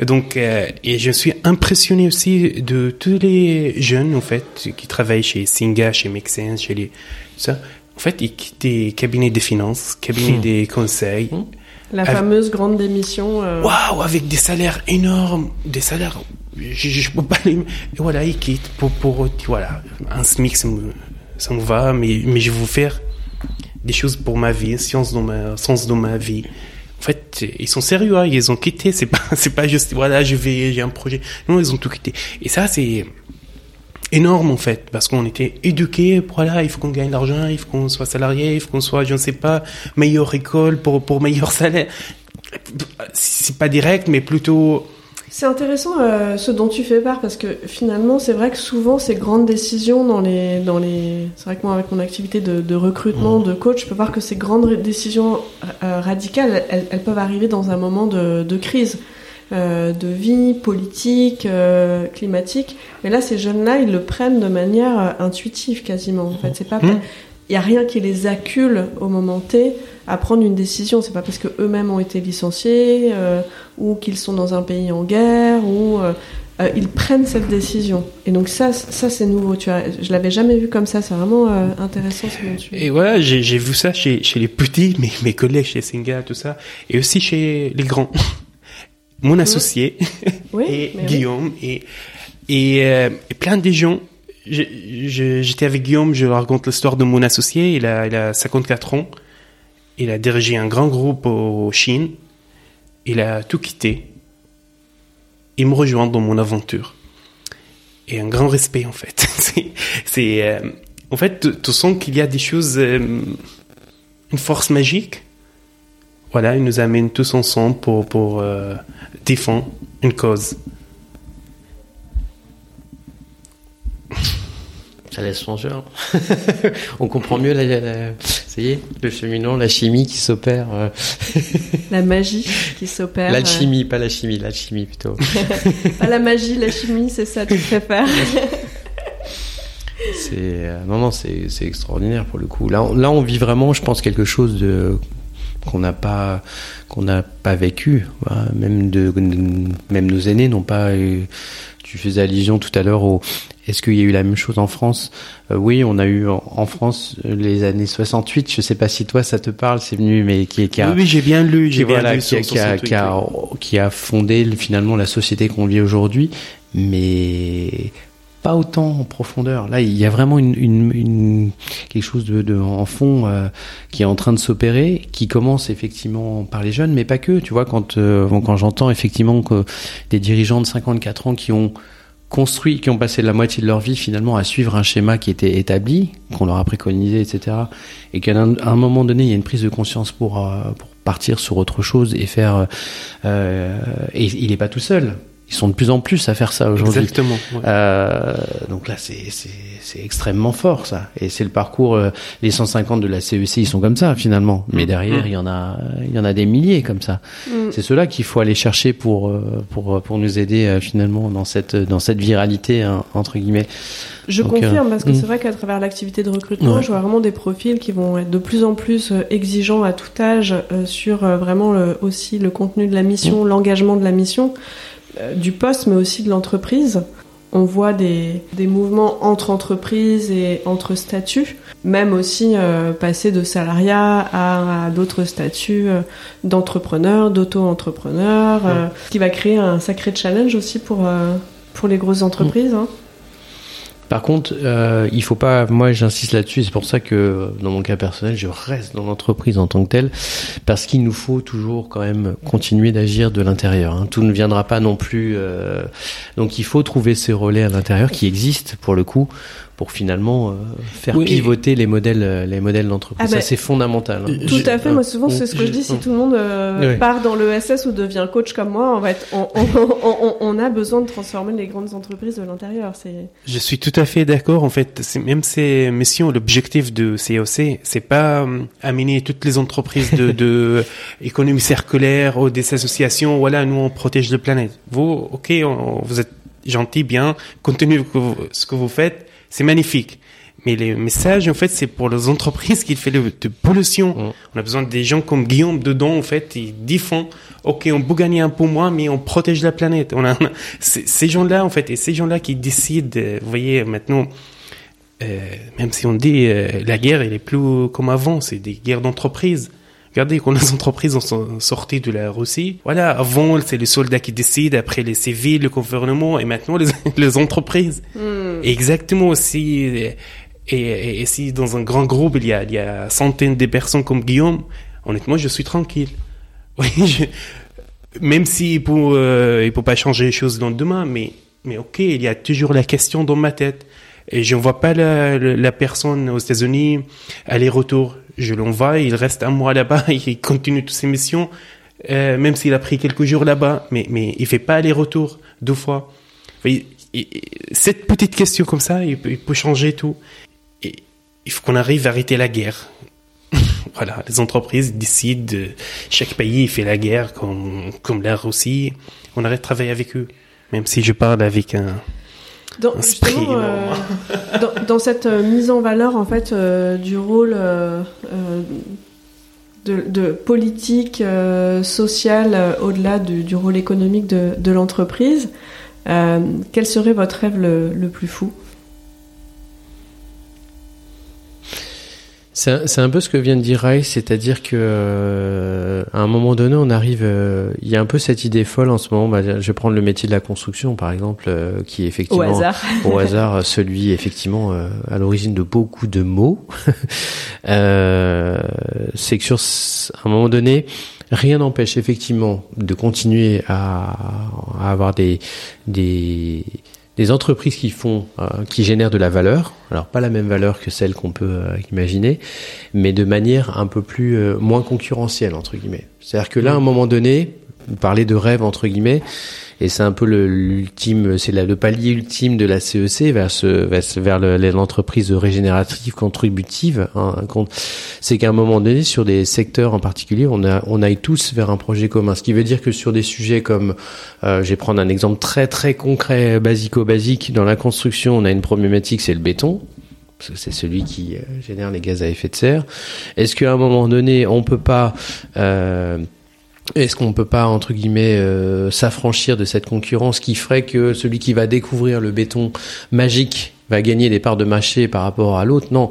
[SPEAKER 3] Donc, euh, et je suis impressionné aussi de tous les jeunes, en fait, qui travaillent chez Singa, chez Mexens, chez les... Ça. En fait, ils quittent des cabinets de finances, cabinets hmm. des conseils. Hmm.
[SPEAKER 1] La fameuse grande démission.
[SPEAKER 3] Euh. Waouh, avec des salaires énormes, des salaires je, je peux pas les... Et voilà, ils quittent pour, pour, voilà, un SMIC ça me va, mais, mais je veux faire des choses pour ma vie, science dans ma, sens dans ma vie. En fait, ils sont sérieux, hein, ils ont quitté, c'est pas, pas juste, voilà, je vais, j'ai un projet. Non, ils ont tout quitté. Et ça, c'est énorme, en fait, parce qu'on était éduqués, voilà, il faut qu'on gagne l'argent, il faut qu'on soit salarié, il faut qu'on soit, je ne sais pas, meilleure école pour, pour meilleur salaire. C'est pas direct, mais plutôt,
[SPEAKER 1] c'est intéressant euh, ce dont tu fais part parce que finalement c'est vrai que souvent ces grandes décisions dans les dans les c'est vrai que moi avec mon activité de, de recrutement mmh. de coach je peux voir que ces grandes décisions euh, radicales elles, elles, peuvent arriver dans un moment de, de crise euh, de vie politique euh, climatique mais là ces jeunes là ils le prennent de manière euh, intuitive quasiment en fait c'est pas mmh. il y a rien qui les accule au moment T à prendre une décision. C'est pas parce que eux-mêmes ont été licenciés euh, ou qu'ils sont dans un pays en guerre ou euh, euh, ils prennent cette décision. Et donc ça, ça c'est nouveau. Tu as, je l'avais jamais vu comme ça. C'est vraiment euh, intéressant ce tu.
[SPEAKER 3] Et voilà, j'ai vu ça chez, chez les petits, mes, mes collègues chez Singa, tout ça, et aussi chez les grands. Mon associé oui. et Guillaume oui. et et, euh, et plein de gens j'étais avec Guillaume, je raconte l'histoire de mon associé, il a, il a 54 ans, il a dirigé un grand groupe au Chine. Il a tout quitté. Il me rejoint dans mon aventure. Et un grand respect, en fait. c'est, euh, en fait, tu sens qu'il y a des choses, euh, une force magique. Voilà, il nous amène tous ensemble pour, pour euh, défendre une cause.
[SPEAKER 2] Ça laisse songeur. On comprend mieux la, la, ça y est, le cheminement, la chimie qui s'opère. Euh...
[SPEAKER 1] la magie qui s'opère.
[SPEAKER 2] L'alchimie, euh... pas la chimie, l'alchimie plutôt.
[SPEAKER 1] pas la magie, la chimie, c'est ça, tu préfères.
[SPEAKER 2] c'est euh, non non, c'est c'est extraordinaire pour le coup. Là, on, là, on vit vraiment, je pense, quelque chose de qu'on n'a pas qu'on n'a pas vécu. Même de même nos aînés n'ont pas. Eu, tu faisais allusion tout à l'heure au est-ce qu'il y a eu la même chose en France? Euh, Oui, on a eu en, France les années 68. Je sais pas si toi ça te parle, c'est venu, mais qui, qui a.
[SPEAKER 3] Oui, oui j'ai bien lu. J'ai bien
[SPEAKER 2] voilà,
[SPEAKER 3] lu
[SPEAKER 2] qui, a, qui, a, qui, a, qui a fondé finalement la société qu'on vit aujourd'hui, mais pas autant en profondeur. Là, il y a vraiment une, quelque chose de, en fond euh, qui est en train de s'opérer, qui commence effectivement par les jeunes, mais pas que. Tu vois, quand euh, quand j'entends effectivement que des dirigeants de 54 ans qui ont construit, qui ont passé la moitié de leur vie finalement à suivre un schéma qui était établi, qu'on leur a préconisé, etc. Et qu'à un, moment donné, il y a une prise de conscience pour, euh, pour partir sur autre chose et faire. Et il n'est pas tout seul. Ils sont de plus en plus à faire ça aujourd'hui.
[SPEAKER 3] Exactement.
[SPEAKER 2] Ouais. Euh, donc là, c'est c'est extrêmement fort ça. Et c'est le parcours. Euh, les 150 de la CEC, ils sont comme ça finalement. Mais derrière, mmh. il y en a, il y en a des milliers comme ça. Mmh. C'est cela qu'il faut aller chercher pour pour pour nous aider euh, finalement dans cette dans cette viralité hein, entre guillemets.
[SPEAKER 1] Je Donc, confirme euh, parce que mmh. c'est vrai qu'à travers l'activité de recrutement, ouais. je vois vraiment des profils qui vont être de plus en plus exigeants à tout âge euh, sur vraiment le, aussi le contenu de la mission, l'engagement de la mission du poste, mais aussi de l'entreprise. On voit des, des, mouvements entre entreprises et entre statuts, même aussi euh, passer de salariat à, à d'autres statuts euh, d'entrepreneurs, d'auto-entrepreneurs, ouais. euh, ce qui va créer un sacré challenge aussi pour, euh, pour les grosses entreprises. Mmh. Hein.
[SPEAKER 2] Par contre, euh, il faut pas. Moi, j'insiste là-dessus. C'est pour ça que, dans mon cas personnel, je reste dans l'entreprise en tant que telle, parce qu'il nous faut toujours quand même continuer d'agir de l'intérieur. Hein. Tout ne viendra pas non plus. Euh... Donc, il faut trouver ces relais à l'intérieur qui existent pour le coup pour finalement euh, faire oui. pivoter les modèles les modèles d'entreprise. Ah bah, ça c'est fondamental. Hein.
[SPEAKER 1] Tout à fait. Moi souvent c'est ce que je dis. Si tout le monde euh, oui. part dans l'ESS ou devient coach comme moi, en fait, on, on, on, on, a besoin de transformer les grandes entreprises de l'intérieur. C'est.
[SPEAKER 3] Je suis tout à fait d'accord. En fait, même ces missions, l'objectif de COC, c'est pas euh, amener toutes les entreprises de, de économie circulaire ou des associations. Voilà, nous on protège la planète. Vous, ok, vous êtes gentil, bien, continuez ce que vous faites c'est magnifique. Mais les messages, en fait, c'est pour les entreprises qui fait le, de pollution. Mmh. On a besoin des gens comme Guillaume dedans, en fait, ils défendent, OK, on peut gagner un peu moins, mais on protège la planète. On a, ces gens-là, en fait, et ces gens-là qui décident, vous voyez, maintenant, euh, même si on dit, euh, la guerre, elle est plus comme avant, c'est des guerres d'entreprise. Regardez, quand les entreprises sont sorties de la Russie, voilà, avant, c'est les soldats qui décident, après les civils, le gouvernement, et maintenant les, les entreprises. Mm. Exactement aussi. Et, et, si dans un grand groupe, il y a, il y a centaines de personnes comme Guillaume, honnêtement, je suis tranquille. Oui, je, même s'il peut, euh, il peut pas changer les choses le demain, mais, mais ok, il y a toujours la question dans ma tête. Et je ne vois pas la, la, personne aux États-Unis aller-retour. Je l'envoie, il reste un mois là-bas, il continue toutes ses missions, euh, même s'il a pris quelques jours là-bas, mais, mais il fait pas aller-retour deux fois. cette petite question comme ça, il peut, il peut changer tout. Et il faut qu'on arrive à arrêter la guerre voilà, les entreprises décident, chaque pays fait la guerre, comme, comme la Russie. On arrête de travailler avec eux, même si je parle avec un,
[SPEAKER 1] dans, euh, dans, dans, cette euh, mise en valeur en fait euh, du rôle euh de, de, politique sociale au-delà du, du, rôle économique de, de l'entreprise, quel serait votre rêve le, le plus fou?
[SPEAKER 2] C'est un peu ce que vient de dire Ray, c'est-à-dire que euh, à un moment donné, on arrive. Euh, il y a un peu cette idée folle en ce moment. Bah, je vais prendre le métier de la construction, par exemple, euh, qui est effectivement
[SPEAKER 1] au hasard,
[SPEAKER 2] au hasard celui effectivement à l'origine de beaucoup de mots. c'est que sur un moment donné, rien n'empêche effectivement de continuer à, à avoir des des des entreprises qui font, euh, qui génèrent de la valeur. Alors pas la même valeur que celle qu'on peut euh, imaginer, mais de manière un peu plus euh, moins concurrentielle entre guillemets. C'est-à-dire que là, à un moment donné, vous parlez de rêve entre guillemets, et c'est un peu l'ultime, c'est le palier ultime de la CEC vers ce, vers l'entreprise régénérative contributive. Hein, c'est qu'à un moment donné, sur des secteurs en particulier, on, a, on aille tous vers un projet commun. Ce qui veut dire que sur des sujets comme, euh, je vais prendre un exemple très très concret, basico-basique, dans la construction, on a une problématique, c'est le béton parce que c'est celui qui euh, génère les gaz à effet de serre. Est-ce qu'à un moment donné, on peut pas euh, est-ce qu'on peut pas entre guillemets euh, s'affranchir de cette concurrence qui ferait que celui qui va découvrir le béton magique va gagner des parts de marché par rapport à l'autre? Non,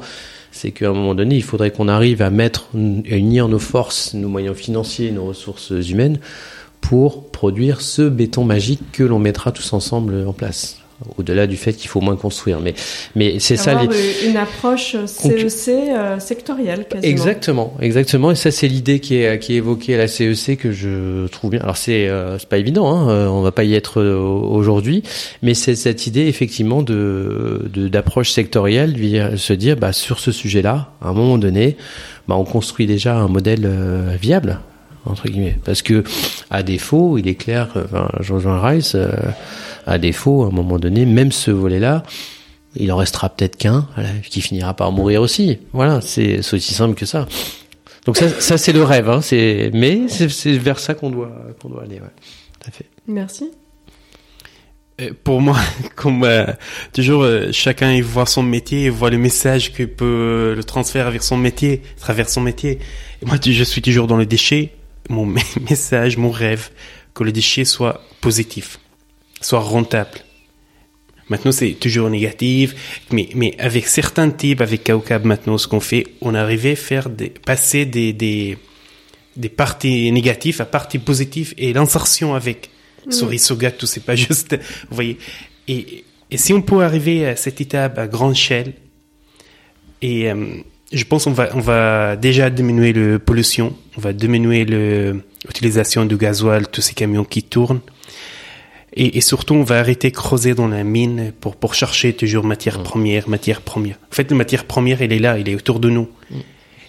[SPEAKER 2] c'est qu'à un moment donné, il faudrait qu'on arrive à mettre, à unir nos forces, nos moyens financiers, nos ressources humaines pour produire ce béton magique que l'on mettra tous ensemble en place au-delà du fait qu'il faut moins construire. Mais, mais c'est ça.
[SPEAKER 1] Les... Une approche CEC euh, sectorielle, quasiment.
[SPEAKER 2] Exactement, exactement. Et ça, c'est l'idée qui est, qui est évoquée à la CEC que je trouve bien. Alors, c'est euh, c'est pas évident, hein, euh, on va pas y être aujourd'hui, mais c'est cette idée, effectivement, de d'approche sectorielle, se dire, bah, sur ce sujet-là, à un moment donné, bah, on construit déjà un modèle viable entre guillemets. Parce que, à défaut, il est clair, enfin, Jean-Jean Rice, à défaut, à un moment donné, même ce volet-là, il en restera peut-être qu'un, qui finira par mourir aussi. Voilà, c'est aussi simple que ça. Donc ça, ça c'est le rêve, hein, c'est, mais c'est vers ça qu'on doit, qu'on doit aller. Ouais. Tout à fait.
[SPEAKER 1] Merci.
[SPEAKER 3] Pour moi, comme euh, toujours, euh, chacun il voit son métier, il voit le message que peut le transfert avec son métier, à travers son métier. Et moi, je suis toujours dans le déchet. Mon message, mon rêve, que le déchet soit positif soit rentable. Maintenant, c'est toujours négatif, mais, mais avec certains types, avec Kaukab maintenant, ce qu'on fait, on arrivait à faire des, passer des, des, des parties négatives à parties positives et l'insertion avec mmh. Sorisoga, tout c'est pas juste, vous voyez. Et, et si on peut arriver à cette étape à grande échelle, et euh, je pense qu'on va, on va déjà diminuer la pollution, on va diminuer l'utilisation du gasoil, tous ces camions qui tournent, et, et, surtout, on va arrêter de creuser dans la mine pour, pour chercher toujours matière mm. première, matière première. En fait, la matière première, elle est là, elle est autour de nous. Mm.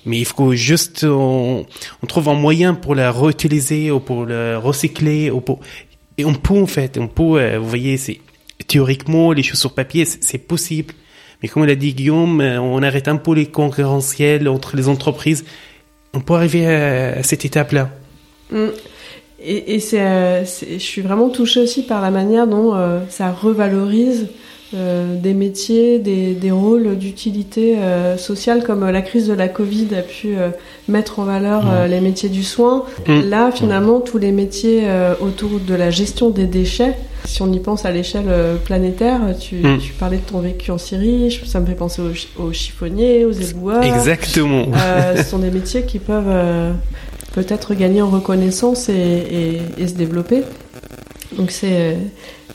[SPEAKER 3] Mais il faut juste, on, on, trouve un moyen pour la réutiliser ou pour la recycler ou pour, et on peut en fait, on peut, euh, vous voyez, c'est, théoriquement, les choses sur papier, c'est possible. Mais comme l'a dit Guillaume, euh, on arrête un peu les concurrentiels entre les entreprises. On peut arriver à, cette étape-là.
[SPEAKER 1] Mm. Et, et euh, c'est, je suis vraiment touchée aussi par la manière dont euh, ça revalorise euh, des métiers, des, des rôles d'utilité sociale comme la crise de la Covid a pu mettre en valeur les métiers du soin. Mmh. Là, finalement, tous les métiers autour de la gestion des déchets, si on y pense à l'échelle planétaire, tu, mmh. tu, parlais de ton vécu en Syrie, ça me fait penser aux, aux chiffonniers, aux éboueurs.
[SPEAKER 3] Exactement.
[SPEAKER 1] ce sont des métiers qui peuvent peut-être gagner en reconnaissance et, et, et se développer. Donc c'est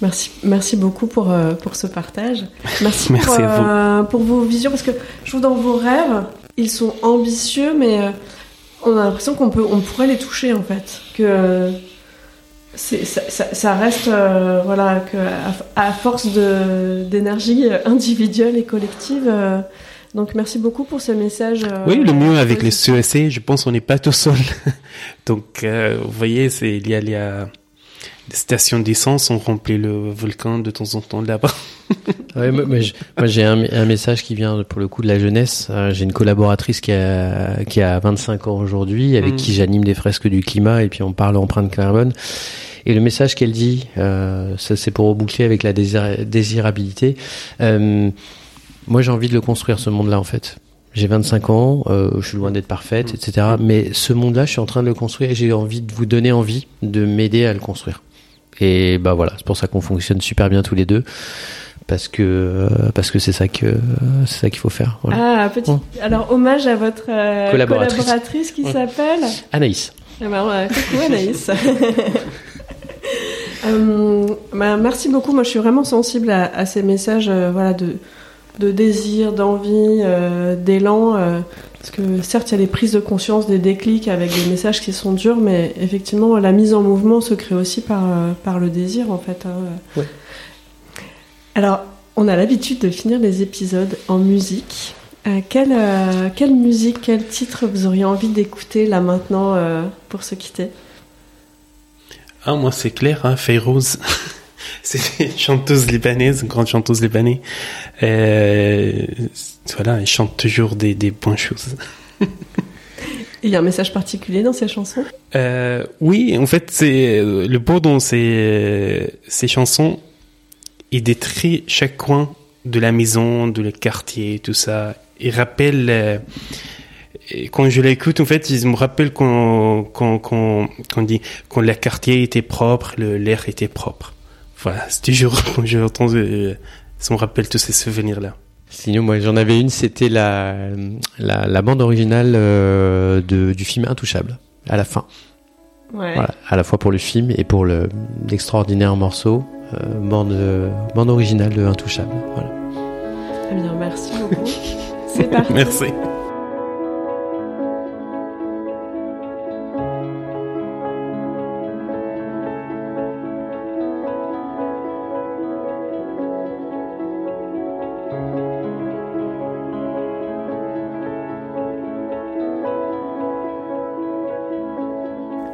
[SPEAKER 1] merci merci beaucoup pour pour ce partage. Merci,
[SPEAKER 3] Merci
[SPEAKER 1] pour,
[SPEAKER 3] à
[SPEAKER 1] pour vos visions parce que je trouve dans vos rêves ils sont ambitieux mais on a l'impression qu'on peut on pourrait les toucher en fait que c'est ça, ça, ça reste euh, voilà que à, à force de d'énergie individuelle et collective euh, donc merci beaucoup pour ce message. euh,
[SPEAKER 3] Oui, le mieux avec les. CEC, je pense on n'est pas tout seul. Donc, euh, vous voyez, c'est il y a, il y a des stations d'essence, on remplit le volcan de temps en temps là-bas.
[SPEAKER 2] Ouais, moi, moi, je- moi, j'ai un, un message qui vient pour le coup de la jeunesse. Euh, j'ai une collaboratrice qui a, qui a 25 ans aujourd'hui, avec
[SPEAKER 3] Mm.
[SPEAKER 2] qui j'anime des fresques du climat et puis on parle empreinte carbone. Et le message qu'elle dit, euh, ça c'est pour reboucler avec la désir- désirabilité. Euh, moi j'ai envie de le construire ce monde-là en fait. J'ai 25 ans, euh, je suis loin d'être parfaite,
[SPEAKER 3] Mm.
[SPEAKER 2] etc. Mais ce monde-là, je suis en train de le construire et j'ai envie de vous donner envie de m'aider à le construire. Et bah voilà, c'est pour ça qu'on fonctionne super bien tous les deux parce que euh, parce que c'est ça que c'est ça qu'il faut faire. Voilà.
[SPEAKER 1] Ah, petit. Alors, hommage à votre euh,
[SPEAKER 2] Collaboratrice.
[SPEAKER 1] collaboratrice qui s'appelle.
[SPEAKER 2] Anaïs.
[SPEAKER 1] Ah bah, ouais, coucou Anaïs. Euh, bah, merci beaucoup. Moi, je suis vraiment sensible à, à ces messages euh, voilà, de, de désir, d'envie, euh, d'élan. euh, parce que certes, il y a des prises de conscience, des déclics avec des messages qui sont durs, mais effectivement, la mise en mouvement se crée aussi par, euh, par le désir, en fait. hein.
[SPEAKER 2] Ouais.
[SPEAKER 1] Alors, on a l'habitude de finir les épisodes en musique. Euh, quelle, euh, quelle musique, quel titre vous auriez envie d'écouter là maintenant euh, pour se quitter?
[SPEAKER 3] Ah, moi, c'est clair, hein, Fayrouz. c'est une chanteuse libanaise, une grande chanteuse libanaise. Euh, voilà, elle chante toujours des, des bonnes choses.
[SPEAKER 1] Il y a un message particulier dans ces chansons
[SPEAKER 3] Euh, oui, en fait, c'est euh, le beau dans ces, ces chansons il détruit chaque coin de la maison, de le quartier, tout ça. Il rappelle, euh, quand je l'écoute, en fait, il me rappelle quand, quand, dit, le quartier était propre, l'air était propre. Voilà, c'est toujours quand je l'entends, euh, ça me rappelle tous ces souvenirs-là.
[SPEAKER 2] Sinon, moi j'en avais une, c'était la, la la bande originale euh, de du film Intouchable à la fin.
[SPEAKER 1] Ouais.
[SPEAKER 2] Voilà, à la fois pour le film et pour le l'extraordinaire morceau euh, bande euh, bande originale de Intouchable. Voilà.
[SPEAKER 1] Eh bien, merci beaucoup. C'est parti.
[SPEAKER 3] Merci.